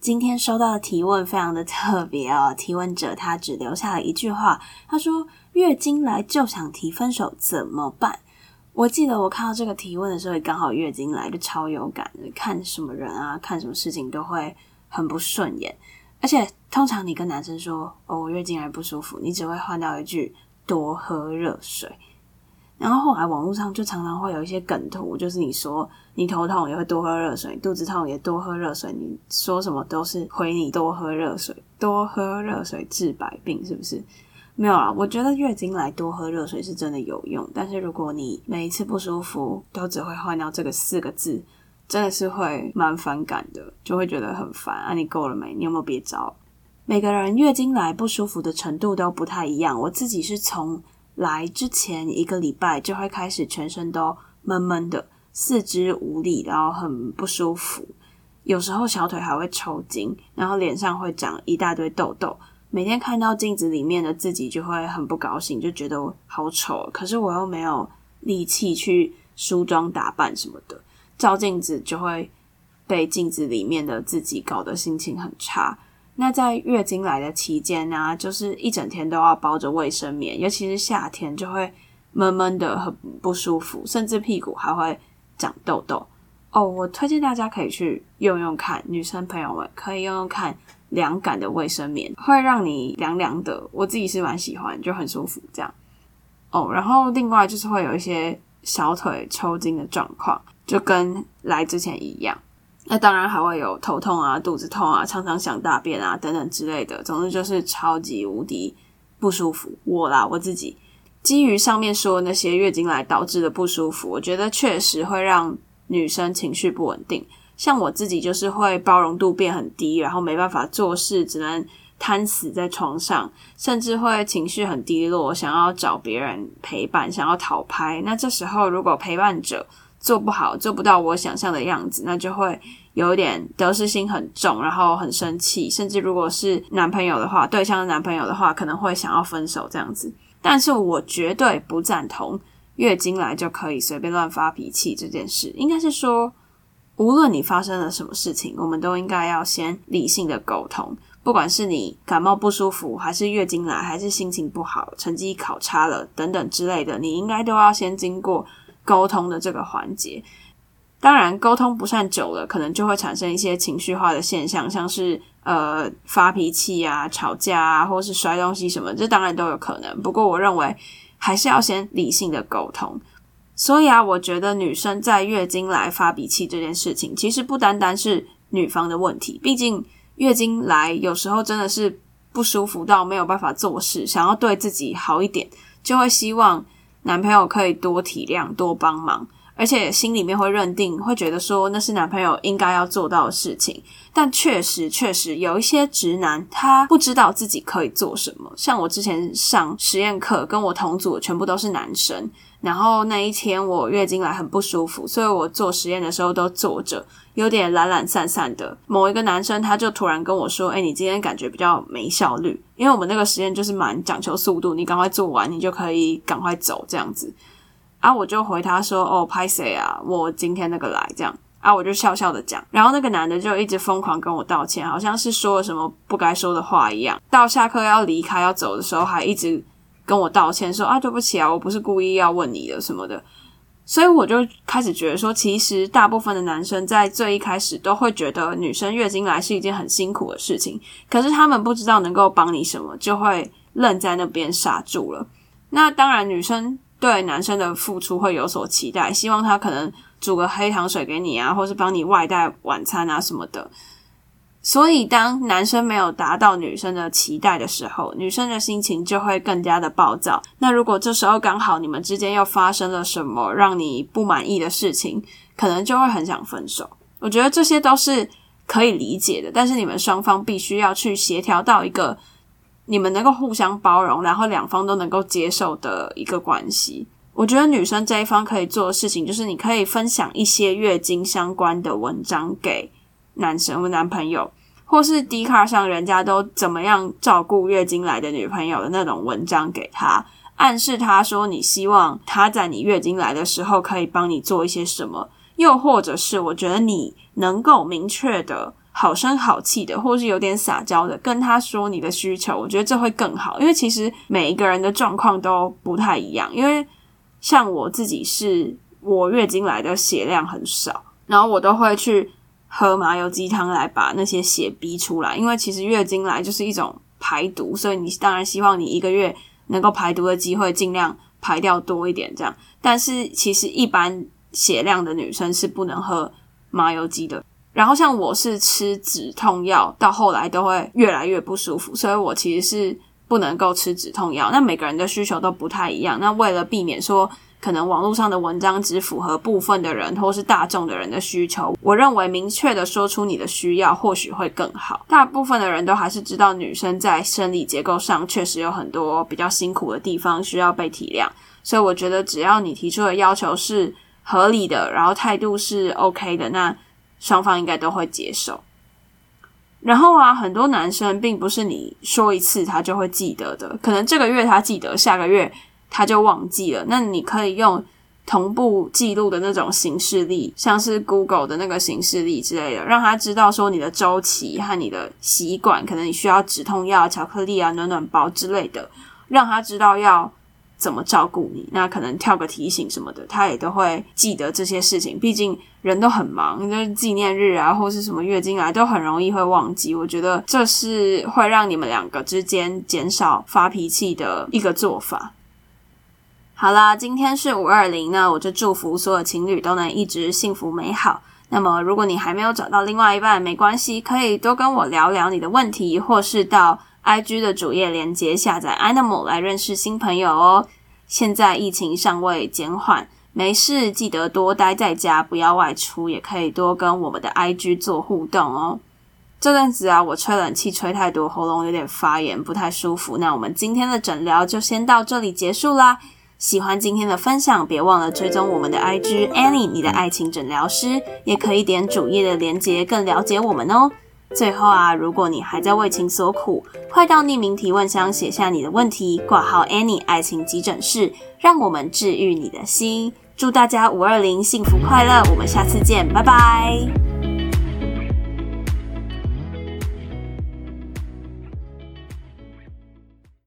今天收到的提问非常的特别哦，提问者他只留下了一句话，他说：“月经来就想提分手怎么办？”我记得我看到这个提问的时候，也刚好月经来，就超有感的。看什么人啊，看什么事情都会很不顺眼。而且通常你跟男生说“哦，我月经来不舒服”，你只会换到一句“多喝热水”。然后后来网络上就常常会有一些梗图，就是你说你头痛也会多喝热水，肚子痛也多喝热水，你说什么都是回你多喝热水，多喝热水治百病，是不是？没有啊，我觉得月经来多喝热水是真的有用，但是如果你每一次不舒服都只会换掉这个四个字，真的是会蛮反感的，就会觉得很烦啊！你够了没？你有没有别招？每个人月经来不舒服的程度都不太一样，我自己是从来之前一个礼拜就会开始全身都闷闷的，四肢无力，然后很不舒服，有时候小腿还会抽筋，然后脸上会长一大堆痘痘。每天看到镜子里面的自己就会很不高兴，就觉得好丑。可是我又没有力气去梳妆打扮什么的，照镜子就会被镜子里面的自己搞得心情很差。那在月经来的期间呢，就是一整天都要包着卫生棉，尤其是夏天就会闷闷的很不舒服，甚至屁股还会长痘痘。哦，我推荐大家可以去用用看，女生朋友们可以用用看。凉感的卫生棉会让你凉凉的，我自己是蛮喜欢，就很舒服这样。哦，然后另外就是会有一些小腿抽筋的状况，就跟来之前一样。那当然还会有头痛啊、肚子痛啊、常常想大便啊等等之类的。总之就是超级无敌不舒服。我啦，我自己基于上面说那些月经来导致的不舒服，我觉得确实会让女生情绪不稳定。像我自己就是会包容度变很低，然后没办法做事，只能瘫死在床上，甚至会情绪很低落，想要找别人陪伴，想要讨拍。那这时候如果陪伴者做不好，做不到我想象的样子，那就会有点得失心很重，然后很生气，甚至如果是男朋友的话，对象的男朋友的话，可能会想要分手这样子。但是我绝对不赞同月经来就可以随便乱发脾气这件事，应该是说。无论你发生了什么事情，我们都应该要先理性的沟通。不管是你感冒不舒服，还是月经来，还是心情不好、成绩考差了等等之类的，你应该都要先经过沟通的这个环节。当然，沟通不善久了，可能就会产生一些情绪化的现象，像是呃发脾气啊、吵架啊，或是摔东西什么，这当然都有可能。不过，我认为还是要先理性的沟通。所以啊，我觉得女生在月经来发脾气这件事情，其实不单单是女方的问题。毕竟月经来有时候真的是不舒服到没有办法做事，想要对自己好一点，就会希望男朋友可以多体谅、多帮忙，而且心里面会认定，会觉得说那是男朋友应该要做到的事情。但确实，确实有一些直男，他不知道自己可以做什么。像我之前上实验课，跟我同组全部都是男生。然后那一天我月经来很不舒服，所以我做实验的时候都坐着，有点懒懒散散的。某一个男生他就突然跟我说：“哎，你今天感觉比较没效率，因为我们那个实验就是蛮讲求速度，你赶快做完，你就可以赶快走这样子。”啊，我就回他说：“哦，拍谁啊？我今天那个来这样。”啊，我就笑笑的讲。然后那个男的就一直疯狂跟我道歉，好像是说了什么不该说的话一样。到下课要离开要走的时候，还一直。跟我道歉说啊，对不起啊，我不是故意要问你的什么的，所以我就开始觉得说，其实大部分的男生在最一开始都会觉得女生月经来是一件很辛苦的事情，可是他们不知道能够帮你什么，就会愣在那边傻住了。那当然，女生对男生的付出会有所期待，希望他可能煮个黑糖水给你啊，或是帮你外带晚餐啊什么的。所以，当男生没有达到女生的期待的时候，女生的心情就会更加的暴躁。那如果这时候刚好你们之间又发生了什么让你不满意的事情，可能就会很想分手。我觉得这些都是可以理解的，但是你们双方必须要去协调到一个你们能够互相包容，然后两方都能够接受的一个关系。我觉得女生这一方可以做的事情，就是你可以分享一些月经相关的文章给男生或男朋友，或是 d 卡上人家都怎么样照顾月经来的女朋友的那种文章给他，暗示他说你希望他在你月经来的时候可以帮你做一些什么，又或者是我觉得你能够明确的。好声好气的，或是有点撒娇的，跟他说你的需求，我觉得这会更好。因为其实每一个人的状况都不太一样。因为像我自己是，我月经来的血量很少，然后我都会去喝麻油鸡汤来把那些血逼出来。因为其实月经来就是一种排毒，所以你当然希望你一个月能够排毒的机会尽量排掉多一点，这样。但是其实一般血量的女生是不能喝麻油鸡的。然后像我是吃止痛药，到后来都会越来越不舒服，所以我其实是不能够吃止痛药。那每个人的需求都不太一样，那为了避免说可能网络上的文章只符合部分的人或是大众的人的需求，我认为明确的说出你的需要或许会更好。大部分的人都还是知道女生在生理结构上确实有很多比较辛苦的地方需要被体谅，所以我觉得只要你提出的要求是合理的，然后态度是 OK 的，那。双方应该都会接受。然后啊，很多男生并不是你说一次他就会记得的，可能这个月他记得，下个月他就忘记了。那你可以用同步记录的那种形式力，像是 Google 的那个形式力之类的，让他知道说你的周期和你的习惯，可能你需要止痛药、巧克力啊、暖暖包之类的，让他知道要。怎么照顾你？那可能跳个提醒什么的，他也都会记得这些事情。毕竟人都很忙，就是纪念日啊，或是什么月经来，都很容易会忘记。我觉得这是会让你们两个之间减少发脾气的一个做法。好啦，今天是五二零，那我就祝福所有情侣都能一直幸福美好。那么，如果你还没有找到另外一半，没关系，可以多跟我聊聊你的问题，或是到。I G 的主页连接下载 Animal 来认识新朋友哦。现在疫情尚未减缓，没事记得多待在家，不要外出，也可以多跟我们的 I G 做互动哦。这阵子啊，我吹冷气吹太多，喉咙有点发炎，不太舒服。那我们今天的诊疗就先到这里结束啦。喜欢今天的分享，别忘了追踪我们的 I G Annie，你的爱情诊疗师，也可以点主页的连接，更了解我们哦。最后啊，如果你还在为情所苦，快到匿名提问箱写下你的问题，挂号 Annie 爱情急诊室，让我们治愈你的心。祝大家五二零幸福快乐，我们下次见，拜拜。